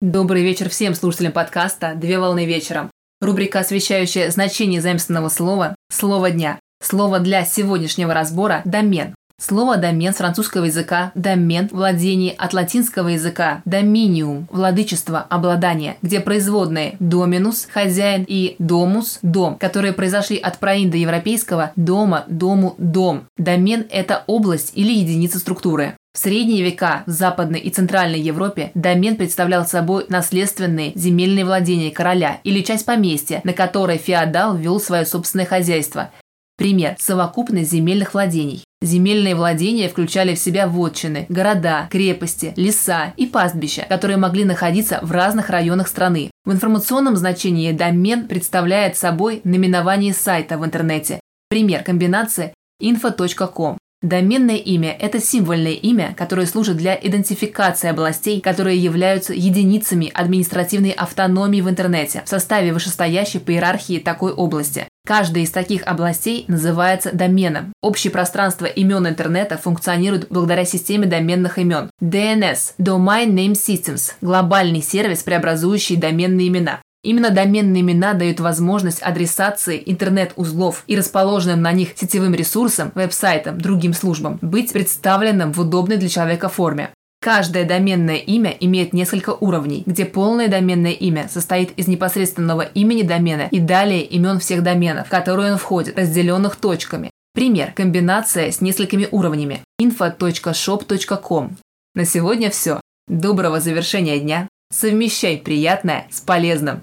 Добрый вечер всем слушателям подкаста «Две волны вечером». Рубрика, освещающая значение заимственного слова «Слово дня». Слово для сегодняшнего разбора – «домен». Слово «домен» с французского языка «домен» – владение от латинского языка «доминиум» – владычество, обладание, где производные «доминус» – хозяин и «домус» – дом, которые произошли от проиндоевропейского «дома», «дому», «дом». Домен – это область или единица структуры. В средние века в Западной и Центральной Европе домен представлял собой наследственные земельные владения короля или часть поместья, на которой феодал вел свое собственное хозяйство. Пример – совокупность земельных владений. Земельные владения включали в себя вотчины, города, крепости, леса и пастбища, которые могли находиться в разных районах страны. В информационном значении домен представляет собой наименование сайта в интернете. Пример комбинации info.com. Доменное имя – это символьное имя, которое служит для идентификации областей, которые являются единицами административной автономии в интернете в составе вышестоящей по иерархии такой области. Каждая из таких областей называется доменом. Общее пространство имен интернета функционирует благодаря системе доменных имен. DNS – Domain Name Systems – глобальный сервис, преобразующий доменные имена. Именно доменные имена дают возможность адресации интернет-узлов и расположенным на них сетевым ресурсам, веб-сайтам, другим службам быть представленным в удобной для человека форме. Каждое доменное имя имеет несколько уровней, где полное доменное имя состоит из непосредственного имени домена и далее имен всех доменов, в которые он входит, разделенных точками. Пример. Комбинация с несколькими уровнями. info.shop.com. На сегодня все. Доброго завершения дня. Совмещай приятное с полезным.